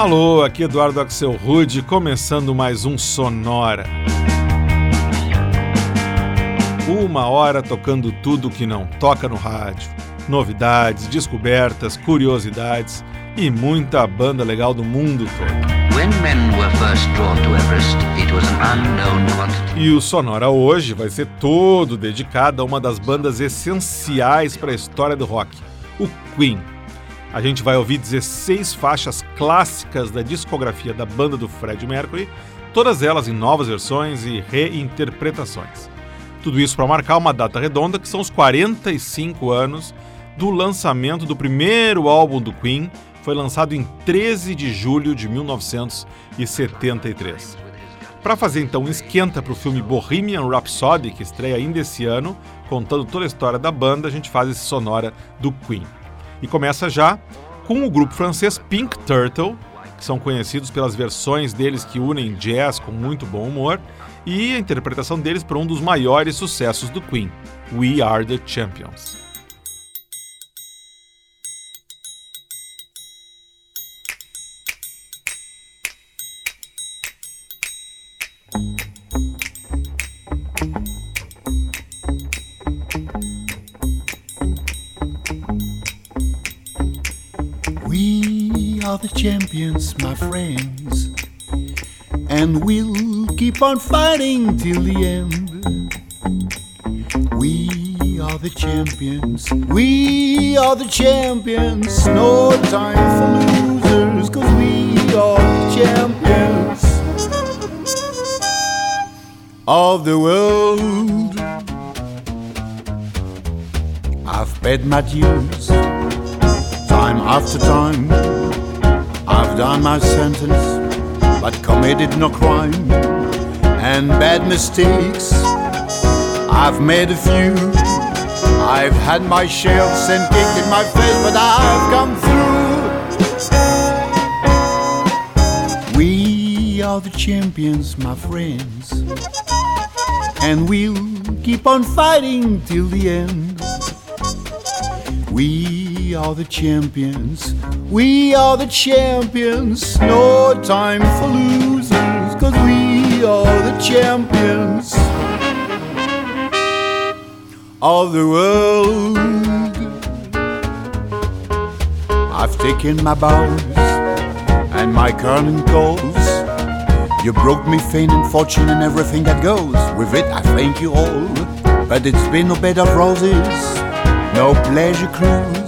Alô, aqui Eduardo Axel Rude, começando mais um Sonora. Uma hora tocando tudo que não toca no rádio. Novidades, descobertas, curiosidades e muita banda legal do mundo todo. E o Sonora hoje vai ser todo dedicado a uma das bandas essenciais para a história do rock, o Queen. A gente vai ouvir 16 faixas clássicas da discografia da banda do Fred Mercury, todas elas em novas versões e reinterpretações. Tudo isso para marcar uma data redonda que são os 45 anos do lançamento do primeiro álbum do Queen, foi lançado em 13 de julho de 1973. Para fazer então um esquenta para o filme Bohemian Rhapsody, que estreia ainda esse ano, contando toda a história da banda, a gente faz esse sonora do Queen. E começa já com o grupo francês Pink Turtle, que são conhecidos pelas versões deles que unem jazz com muito bom humor, e a interpretação deles por um dos maiores sucessos do Queen, We Are the Champions. Champions, my friends. And we'll keep on fighting till the end. We are the champions, we are the champions. No time for losers, cause we are the champions of the world. I've paid my dues time after time I've done my sentence, but committed no crime and bad mistakes. I've made a few. I've had my share of sin kicked in my face, but I've come through. We are the champions, my friends, and we'll keep on fighting till the end. We are the champions we are the champions, no time for losers, cause we are the champions of the world. I've taken my bows and my curling calls. You broke me fame and fortune and everything that goes with it. I thank you all, but it's been no bed of roses, no pleasure cruise.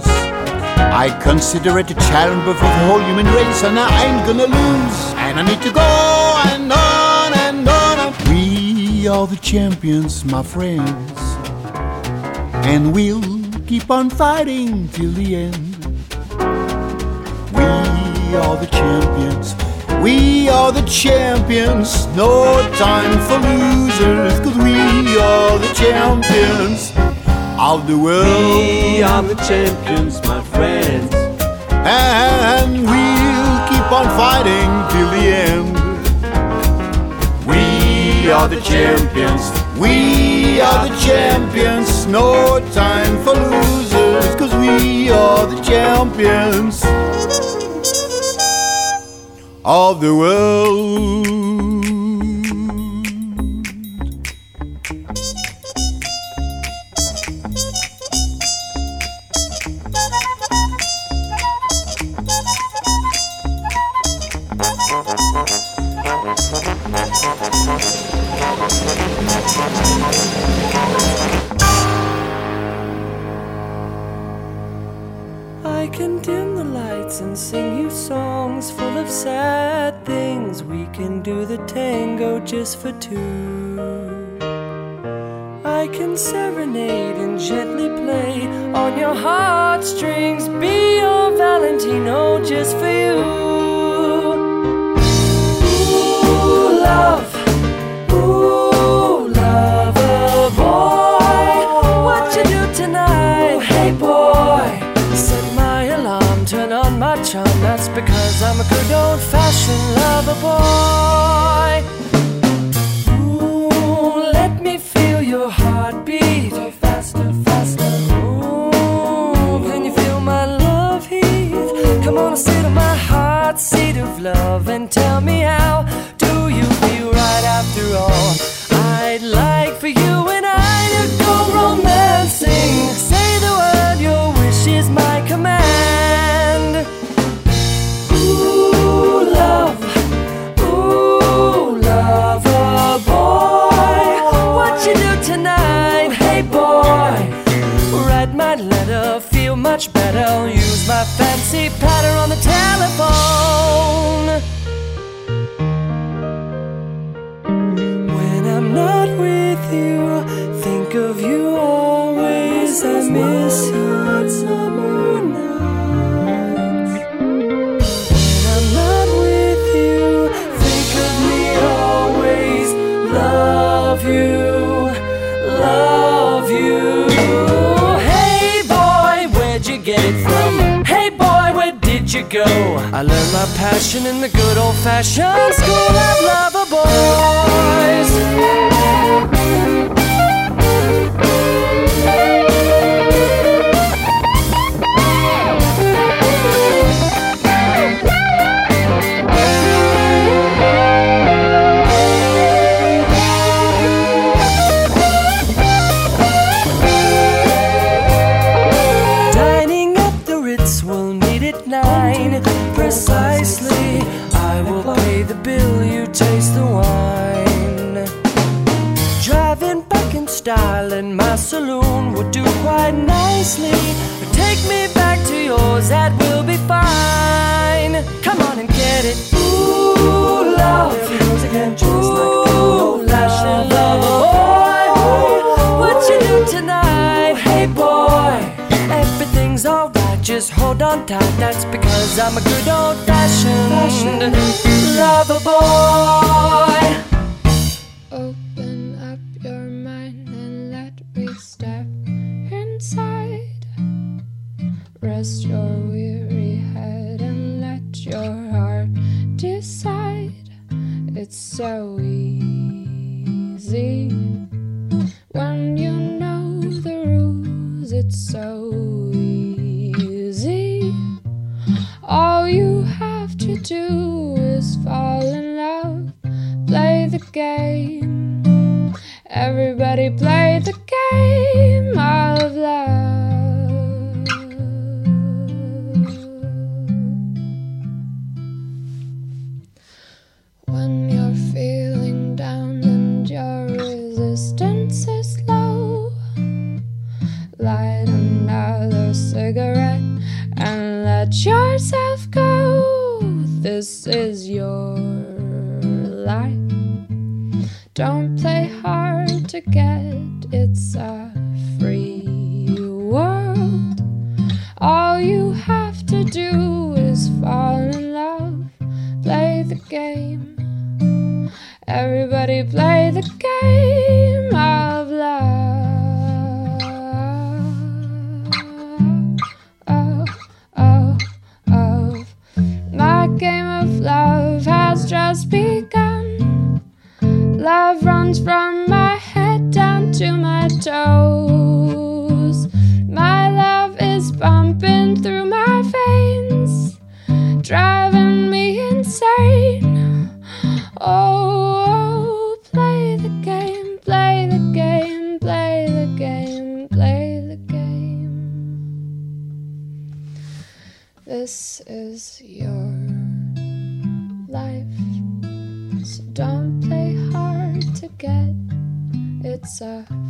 I consider it a challenge before the whole human race, and I ain't gonna lose. And I need to go and on and on. We are the champions, my friends, and we'll keep on fighting till the end. We are the champions. We are the champions, no time for losers, cause we are the champions of the world. We are the champions, my friends. And we'll keep on fighting till the end. We are the champions. We are the champions. No time for losers, cause we are the champions of the world. For two. I can serenade and gently play on your heartstrings, be your Valentino just for you. Ooh, love. Ooh, lover boy. What you do tonight? Hey, boy. Set my alarm, turn on my charm. That's because I'm a good old fashioned lover boy. I'm a good old fashioned lover boy. It's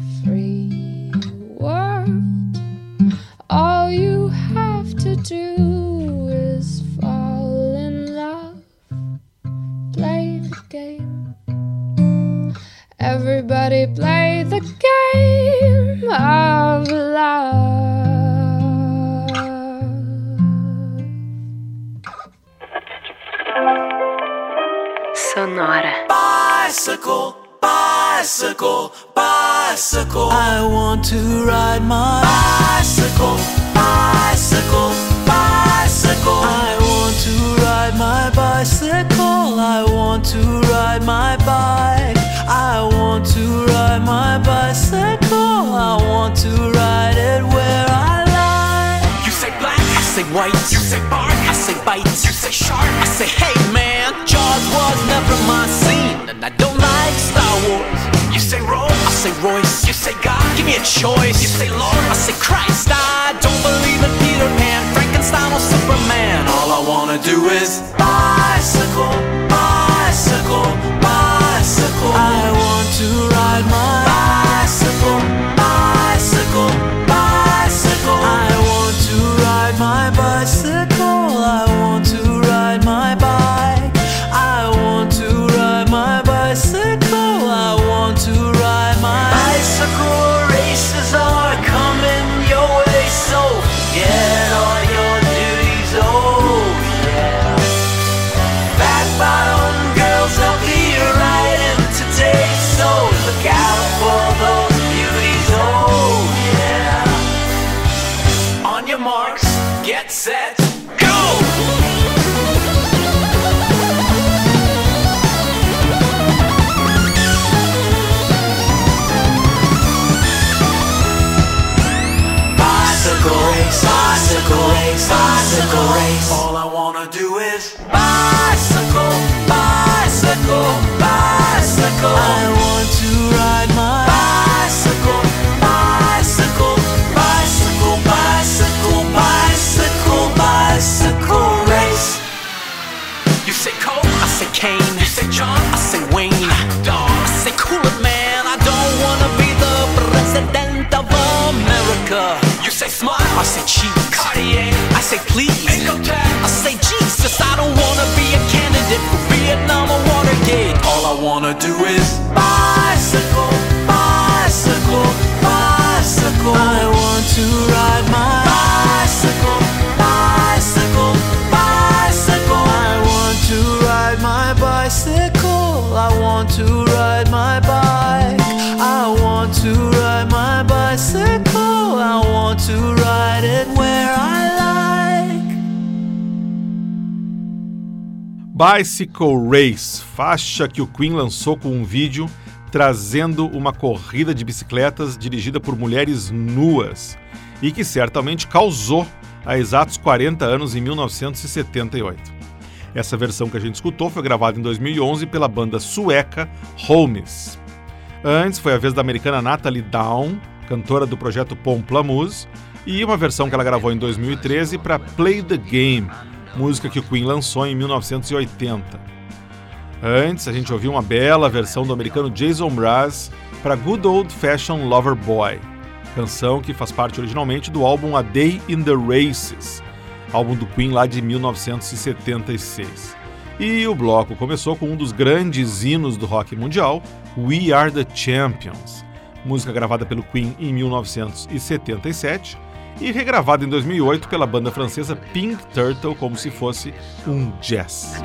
America. You say smart, I say cheese. Cartier, I say please. I say Jesus, I don't wanna be a candidate for Vietnam or Watergate. All I wanna do is bicycle, bicycle, bicycle. I want to ride my bicycle, bicycle, bicycle. I want to ride my bicycle. I want to Bicycle Race, faixa que o Queen lançou com um vídeo trazendo uma corrida de bicicletas dirigida por mulheres nuas e que certamente causou há exatos 40 anos em 1978. Essa versão que a gente escutou foi gravada em 2011 pela banda sueca Holmes. Antes foi a vez da americana Natalie Down, cantora do projeto Pomplamoose, e uma versão que ela gravou em 2013 para Play the Game, música que o Queen lançou em 1980. Antes, a gente ouviu uma bela versão do americano Jason Mraz para Good Old Fashioned Lover Boy, canção que faz parte originalmente do álbum A Day in the Races, álbum do Queen lá de 1976. E o bloco começou com um dos grandes hinos do rock mundial, We Are the Champions, música gravada pelo Queen em 1977 e regravada em 2008 pela banda francesa Pink Turtle como se fosse um jazz.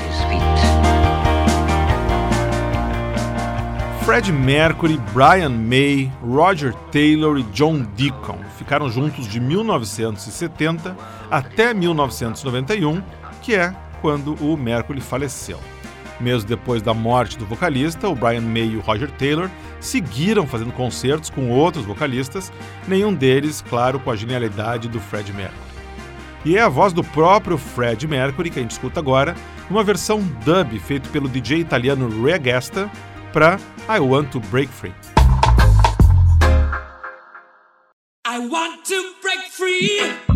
Fred Mercury, Brian May, Roger Taylor e John Deacon ficaram juntos de 1970 até 1991, que é quando o Mercury faleceu. Mesmo depois da morte do vocalista, o Brian May e o Roger Taylor seguiram fazendo concertos com outros vocalistas, nenhum deles, claro, com a genialidade do Fred Mercury. E é a voz do próprio Fred Mercury que a gente escuta agora, numa versão dub feita pelo DJ italiano Regesta para I Want to Break Free. I want to break free.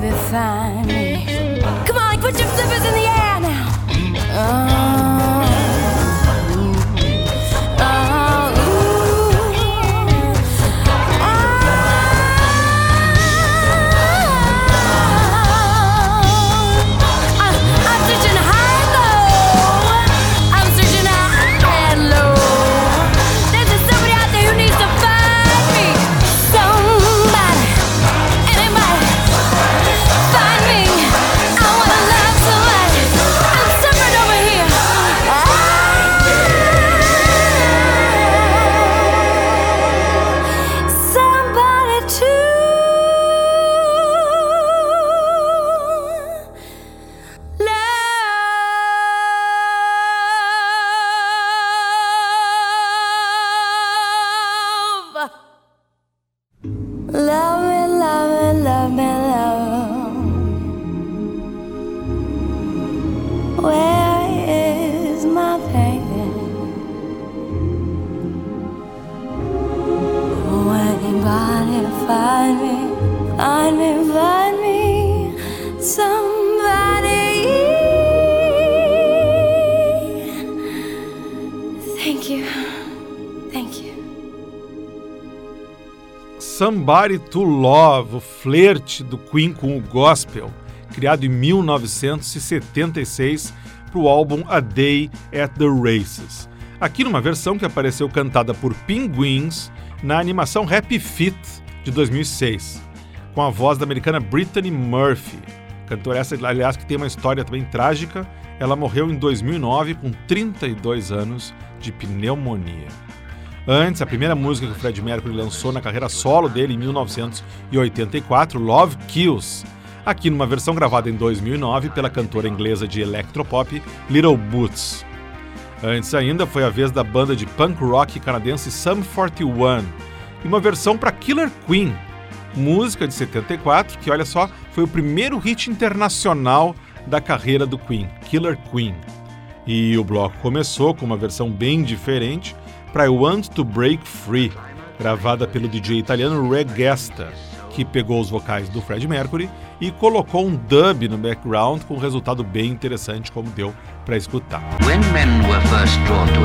Baby, find Somebody to Love, o flerte do Queen com o gospel, criado em 1976 para o álbum A Day at the Races. Aqui numa versão que apareceu cantada por Pinguins na animação Happy Feet de 2006, com a voz da americana Brittany Murphy. Cantora essa, aliás, que tem uma história também trágica. Ela morreu em 2009 com 32 anos de pneumonia. Antes, a primeira música que o Fred Mercury lançou na carreira solo dele em 1984, Love Kills, aqui numa versão gravada em 2009 pela cantora inglesa de electropop Little Boots. Antes ainda foi a vez da banda de punk rock canadense Sum 41 e uma versão para Killer Queen, música de 74 que, olha só, foi o primeiro hit internacional da carreira do Queen, Killer Queen. E o bloco começou com uma versão bem diferente para I Want to Break Free, gravada pelo DJ italiano Regesta, que pegou os vocais do Fred Mercury e colocou um dub no background com um resultado bem interessante, como deu para escutar.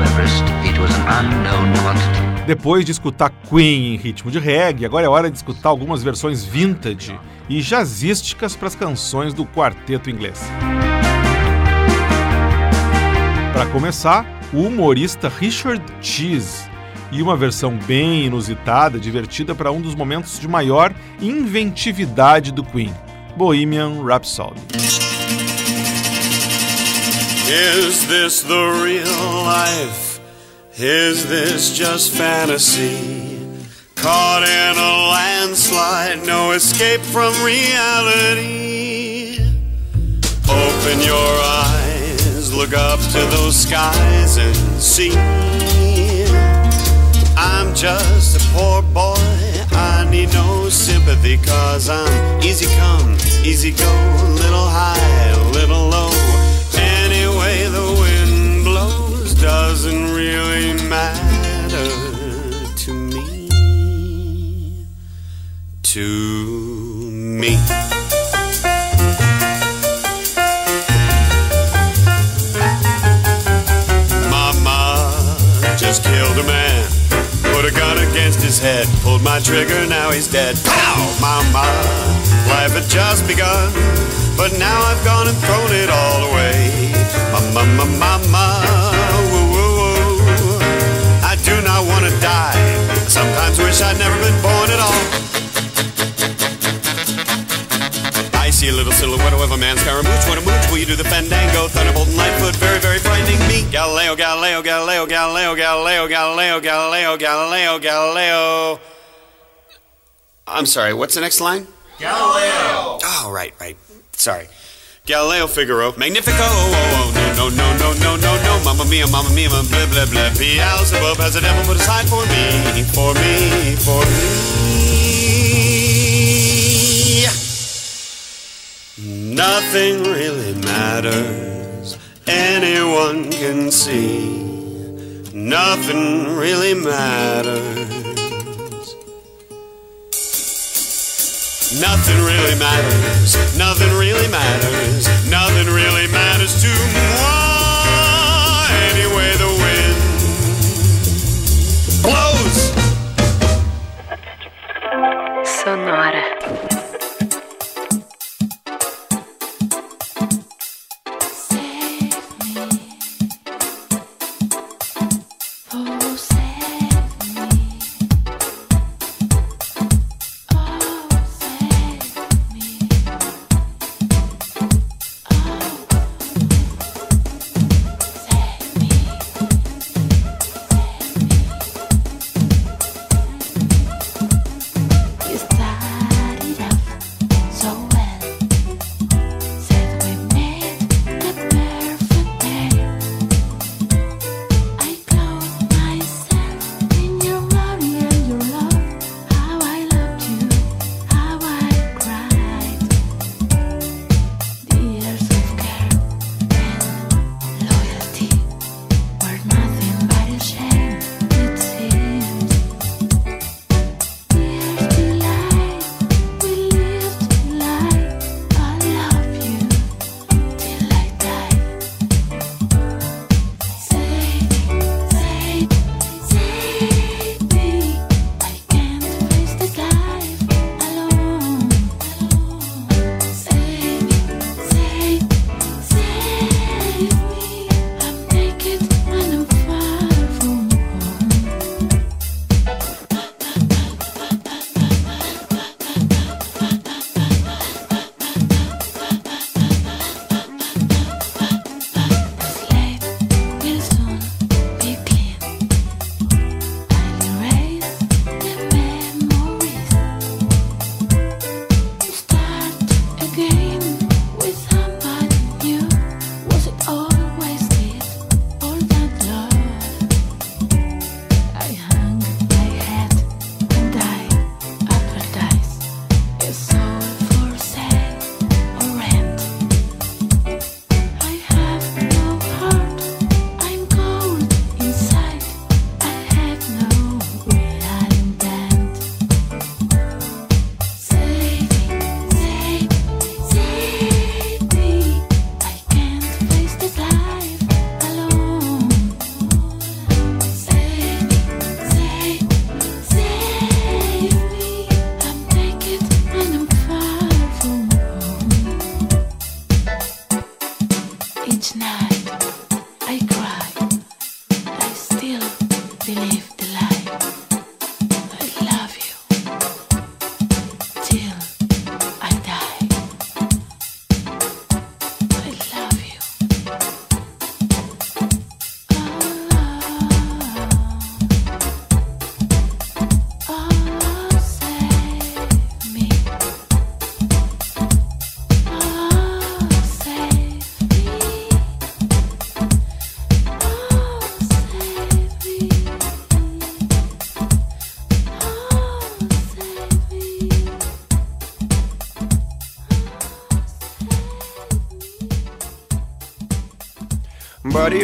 Everest. Depois de escutar Queen em ritmo de reggae, agora é hora de escutar algumas versões vintage e jazzísticas para as canções do quarteto inglês. Para começar, o humorista Richard Cheese e uma versão bem inusitada, divertida para um dos momentos de maior inventividade do Queen, Bohemian Rhapsody. Is this the real life? Is this just fantasy? Caught in a landslide, no escape from reality. Open your eyes, look up to those skies and see. I'm just a poor boy, I need no sympathy, cause I'm easy come, easy go, little high, little low. Anyway, the wind blows doesn't really matter to me. To gun against his head. Pulled my trigger, now he's dead. Pow! Mama, life had just begun. But now I've gone and thrown it all away. Mama, mama, mama, woo, woo, woo. I do not want to die. Sometimes wish I'd never been born at all. A little silhouette of a man Scaramouche. What a mooch, will you do the fandango? Thunderbolt and Lightfoot, very, very frightening me. Galileo, Galileo, Galileo, Galileo, Galileo, Galileo, Galileo, Galileo, Galileo. I'm sorry, what's the next line? Galileo! Oh, right, right. Sorry. Galileo Figaro, Magnifico, oh, oh, oh, no, no, no, no, no, no, no, mamma mia, mamma mia, blah, blah, blah, Beelzebub has a devil put aside for me, for me, for me. Nothing really matters, anyone can see. Nothing really matters. Nothing really matters, nothing really matters, nothing really matters to moi.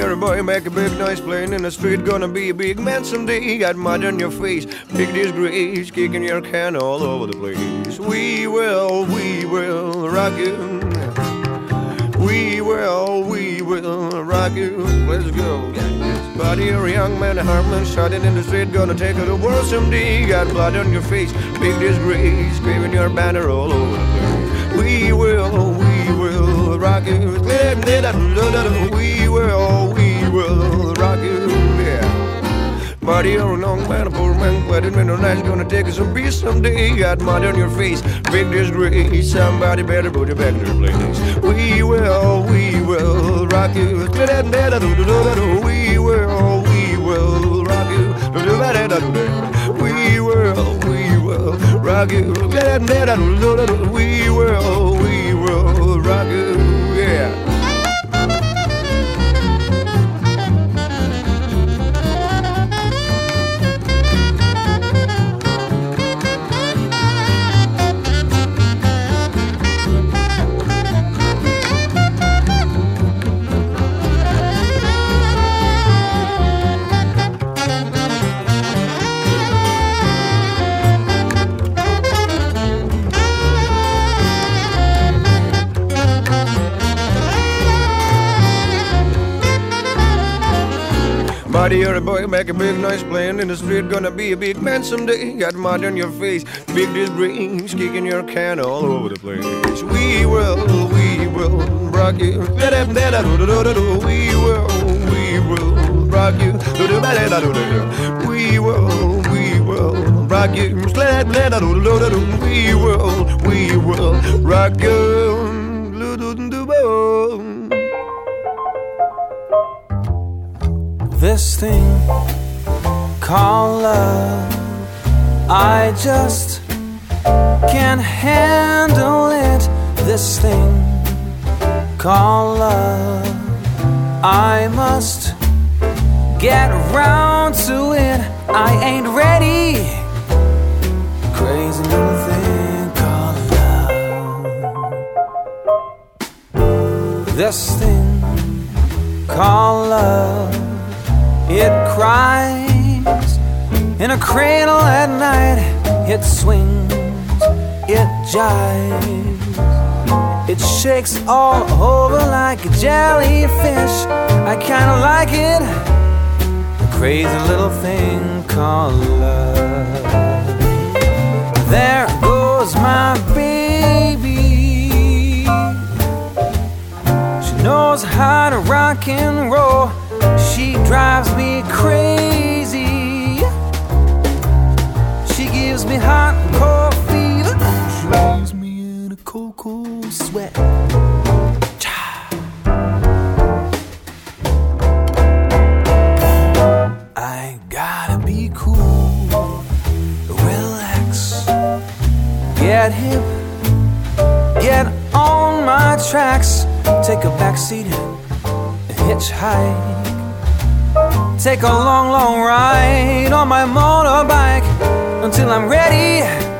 You're a boy, make a big noise playing in the street. Gonna be a big man someday. Got mud on your face, big disgrace, kicking your can all over the place. We will, we will rock you. We will, we will rock you. Let's go. Buddy, you're a young man, a harmless, shouting in the street, gonna take it the world someday. Got blood on your face, big disgrace, screaming your banner all over the place. We will, we will rock you. We will, we will rock you. Yeah. Buddy, you're a young man, a poor man, wedding man, nice, gonna take us some peace someday. Got mud on your face, big disgrace. Somebody better put you back in your place. We will, we will rock you. We will, we will rock you. We will, we will rock you. We will, we will rock you. Yeah. Buddy, you're a boy, make a big noise playing in the street. Gonna be a big man someday. Got mud on your face, big disgrace, kicking your can all over the place. We will, we will rock you. We will, we will rock you. We will, we will rock you. We will, we will rock you. This thing called love, I just can't handle it. This thing called love, I must get round to it. I ain't ready. Crazy little thing called love. This thing called love. It cries in a cradle at night. It swings, it jives, it shakes all over like a jellyfish. I kinda like it, a crazy little thing called love. There goes my baby. She knows how to rock and roll. She drives me crazy. She gives me hot fever. She leaves me in a cold, cold sweat. I gotta be cool, relax, get hip, get on my tracks, take a backseat and hitchhike. Take a long, long ride on my motorbike until I'm ready.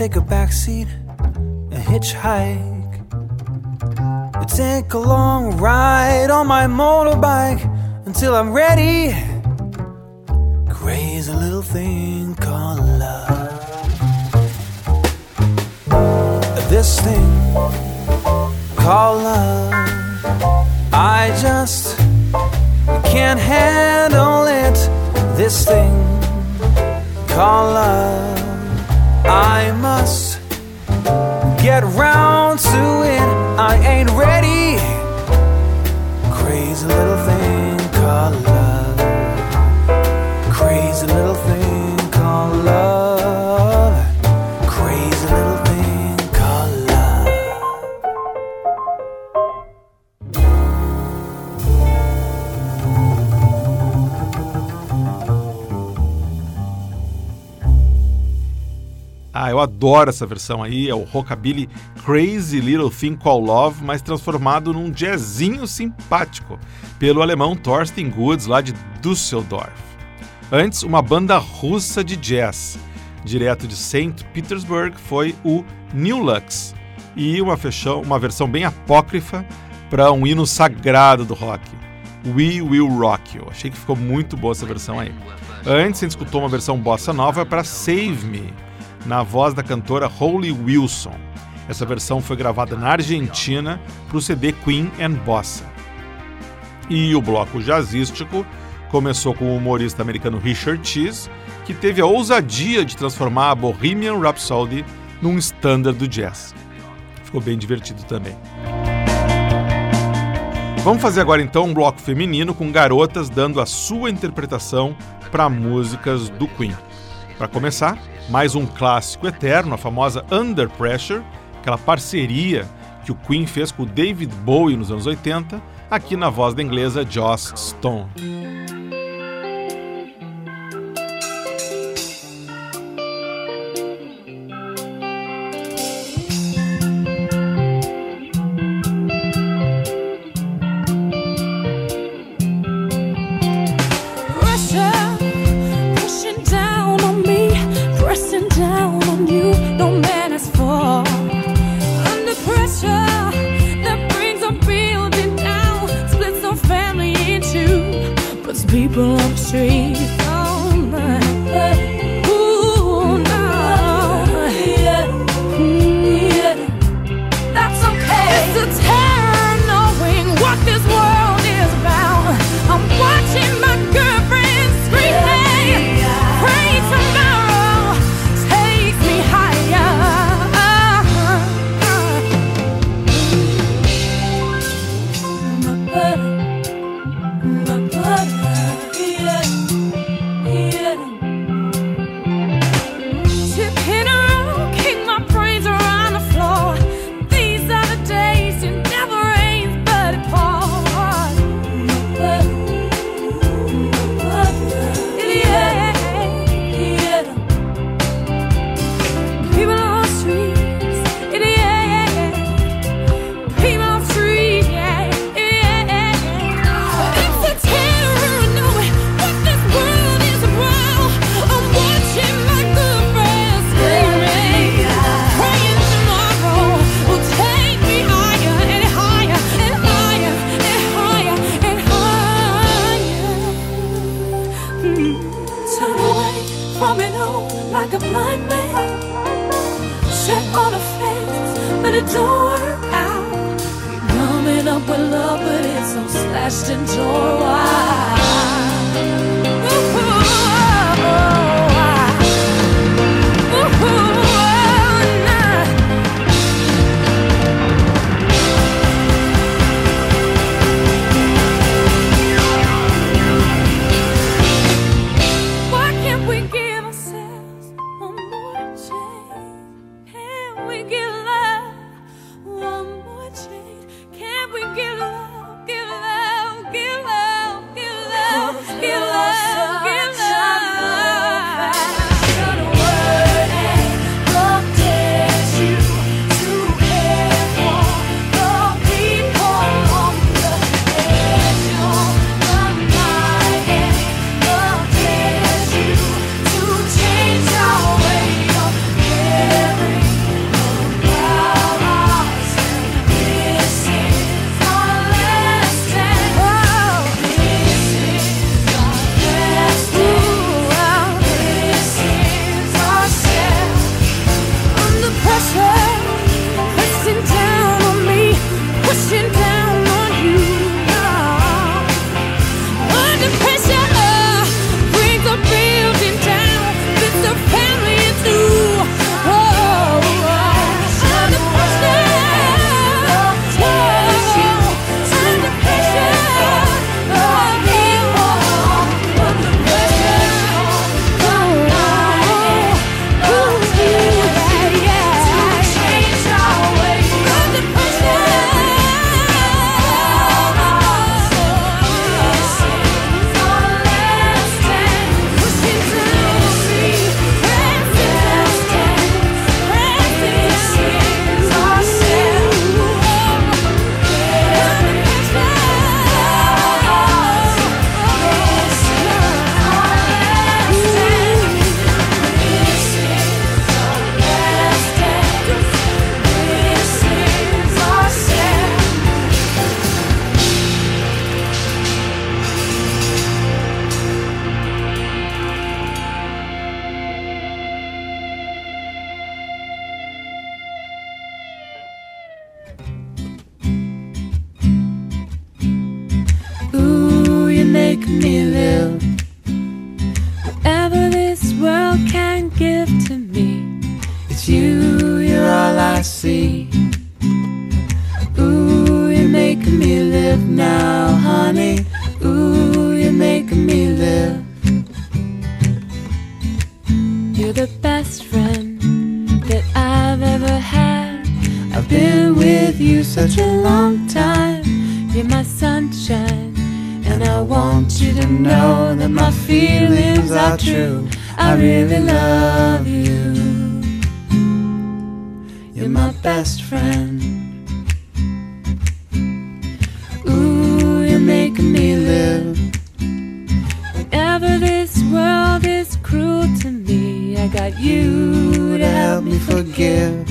Take a back seat, a hitchhike. Take a long ride on my motorbike until I'm ready. Crazy little thing called love. This thing called love. I just can't handle it. This thing called love. I must get round to it. I ain't ready. Crazy little thing Ah, eu adoro essa versão aí, é o rockabilly Crazy Little Thing Called Love, mas transformado num jazzinho simpático pelo alemão Thorsten Goods lá de Düsseldorf. Antes, uma banda russa de jazz, direto de St. Petersburg, foi o New Lux, e uma, fechão, uma versão bem apócrifa para um hino sagrado do rock, We Will Rock You. Achei que ficou muito boa essa versão aí. Antes, a gente escutou uma versão bossa nova para Save Me, na voz da cantora Holly Wilson. Essa versão foi gravada na Argentina para o CD Queen and Bossa. E o bloco jazzístico começou com o humorista americano Richard Cheese, que teve a ousadia de transformar a Bohemian Rhapsody num standard do jazz. Ficou bem divertido também. Vamos fazer agora então um bloco feminino com garotas dando a sua interpretação para músicas do Queen. Para começar, mais um clássico eterno, a famosa Under Pressure, aquela parceria que o Queen fez com o David Bowie nos anos 80, aqui na voz da inglesa Joss Stone. Slashed and tore Why this world is cruel to me, I got you to help me forgive.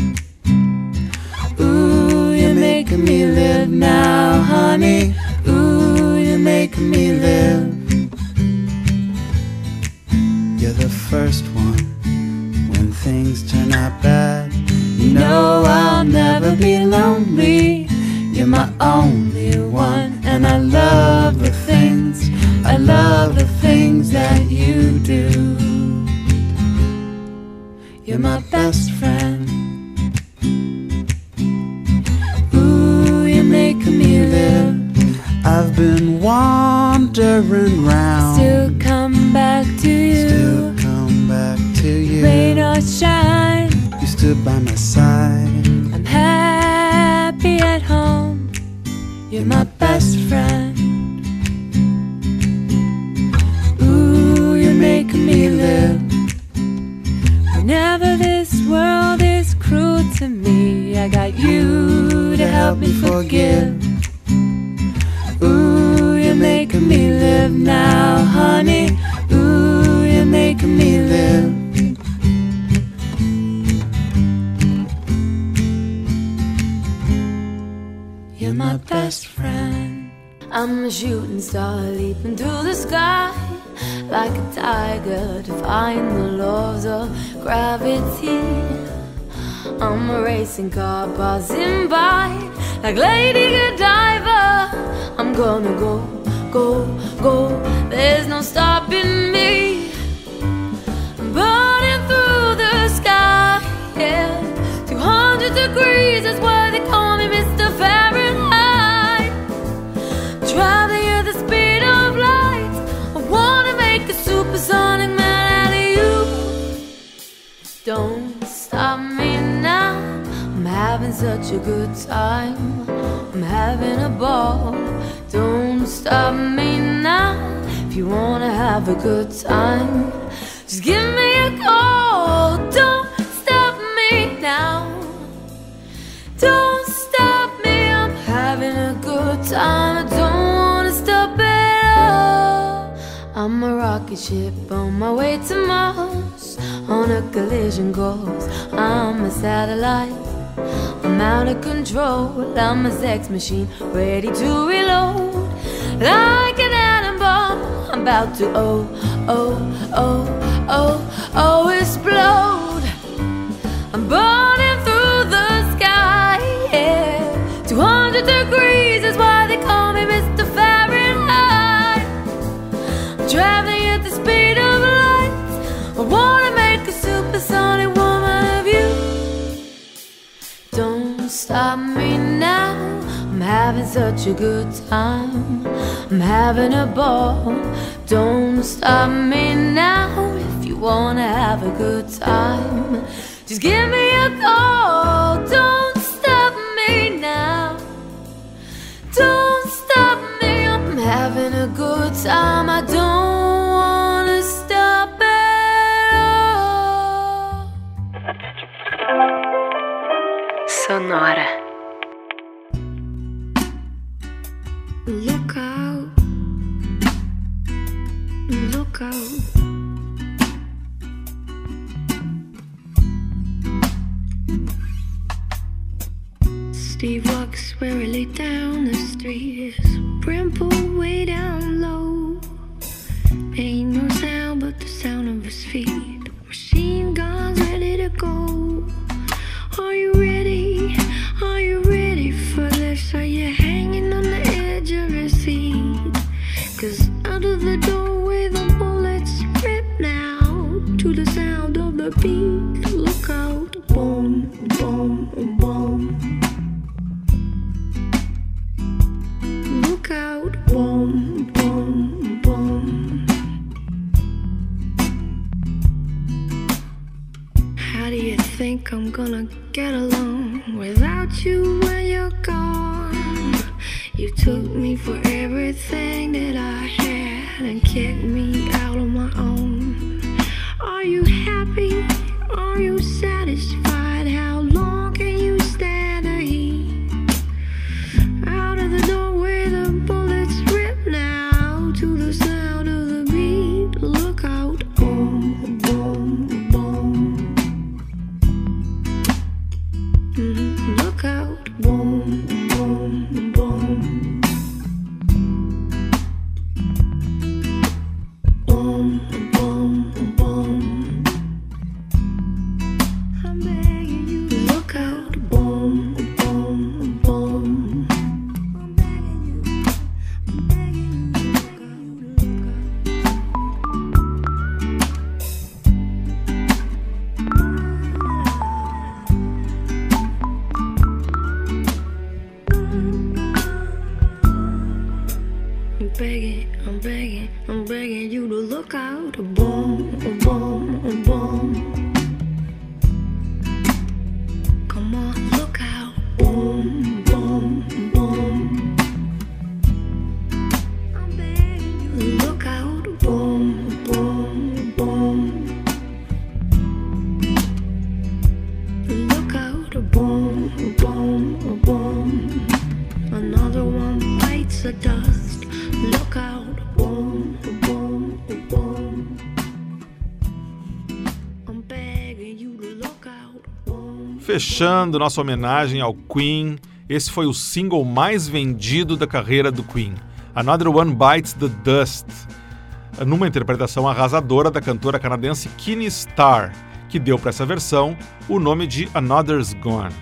Ooh, you're making me live now, honey. Ooh, you're making me live. You're the first one when things turn out bad. You know I'll never be lonely. You're my only one, and I love the things, I love the things that you do. You're my best friend. Ooh, you're making me live. I've been wandering round. Still come back to you. Still come back to you. Rain or shine, You stood by my side. I'm happy at home. You're my best friend. Whenever this world is cruel to me, I got you to help me forgive. Ooh, you're making me live now, honey. Ooh, you're making me live. You're my best friend. I'm a shooting star leaping through the sky like a tiger, defying the laws of gravity. I'm a racing car passing by like Lady Godiva. I'm gonna go, go, go. There's no stopping me. A good time. I'm having a ball. Don't stop me now. If you wanna have a good time, just give me a call. Don't stop me now. Don't stop me. I'm having a good time. I don't wanna stop at all. I'm a rocket ship on my way to Mars. On a collision course, I'm a satellite. I'm out of control. I'm a sex machine ready to reload. Like an atom bomb, I'm about to oh, oh, oh, oh, oh, explode. I'm burning through the sky, yeah. 200 degrees is why they call me Mr. Fahrenheit. I'm traveling at the speed of light. I wanna make stop me now. I'm having such a good time. I'm having a ball. Don't stop me now. If you wanna have a good time, just give me a call. Don't stop me now. Don't stop me. I'm having a good time. I don't sonora. Um local, um local. Fechando nossa homenagem ao Queen, esse foi o single mais vendido da carreira do Queen, Another One Bites the Dust, numa interpretação arrasadora da cantora canadense Kenny Starr, que deu para essa versão o nome de Another's Gone.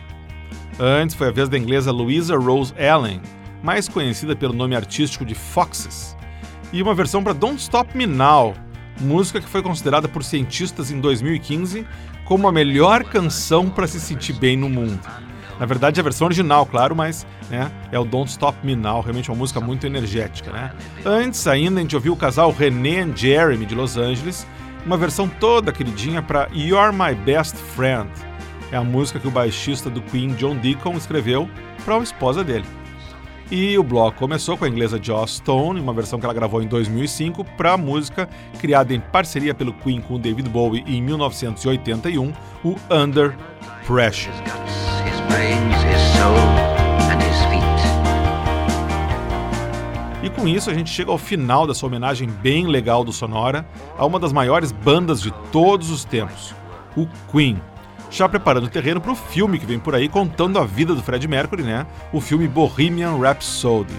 Antes foi a vez da inglesa Louisa Rose Allen, mais conhecida pelo nome artístico de Foxes, e uma versão para Don't Stop Me Now, música que foi considerada por cientistas em 2015 como a melhor canção para se sentir bem no mundo. Na verdade, é a versão original, claro, mas né, é o Don't Stop Me Now, realmente uma música muito energética. Né? Antes ainda, a gente ouviu o casal René and Jeremy de Los Angeles, uma versão toda queridinha para You're My Best Friend. É a música que o baixista do Queen, John Deacon, escreveu para a esposa dele. E o bloco começou com a inglesa Joss Stone, uma versão que ela gravou em 2005 para a música criada em parceria pelo Queen com David Bowie em 1981, o Under Pressure. E com isso a gente chega ao final dessa homenagem bem legal do Sonora a uma das maiores bandas de todos os tempos, o Queen. Já preparando o terreno para o filme que vem por aí contando a vida do Fred Mercury, né? O filme Bohemian Rhapsody.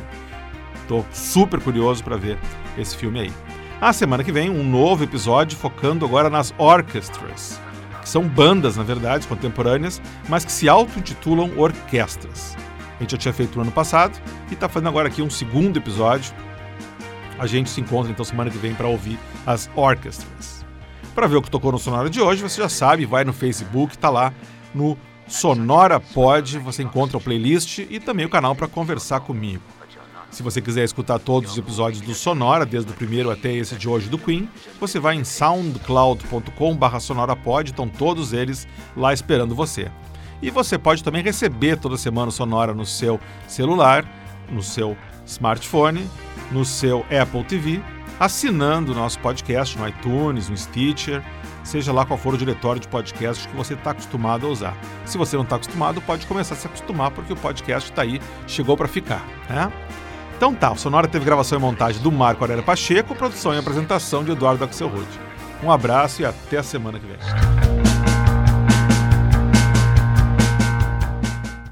Tô super curioso para ver esse filme aí. A semana que vem, um novo episódio focando agora nas orchestras, que são bandas, na verdade, contemporâneas, mas que se auto-intitulam orquestras. A gente já tinha feito no ano passado e está fazendo agora aqui um segundo episódio. A gente se encontra então semana que vem para ouvir as orchestras. Para ver o que tocou no Sonora de hoje, você já sabe, vai no Facebook, tá lá no Sonora Pod, você encontra o playlist e também o canal para conversar comigo. Se você quiser escutar todos os episódios do Sonora, desde o primeiro até esse de hoje do Queen, você vai em soundcloud.com/sonorapod, estão todos eles lá esperando você. E você pode também receber toda semana o Sonora no seu celular, no seu smartphone, no seu Apple TV, assinando o nosso podcast no iTunes, no Stitcher, seja lá qual for o diretório de podcast que você está acostumado a usar. Se você não está acostumado, pode começar a se acostumar, porque o podcast está aí, chegou para ficar. Né? Então tá, o Sonora teve gravação e montagem do Marco Aurélio Pacheco, produção e apresentação de Eduardo Axelrod. Um abraço e até a semana que vem.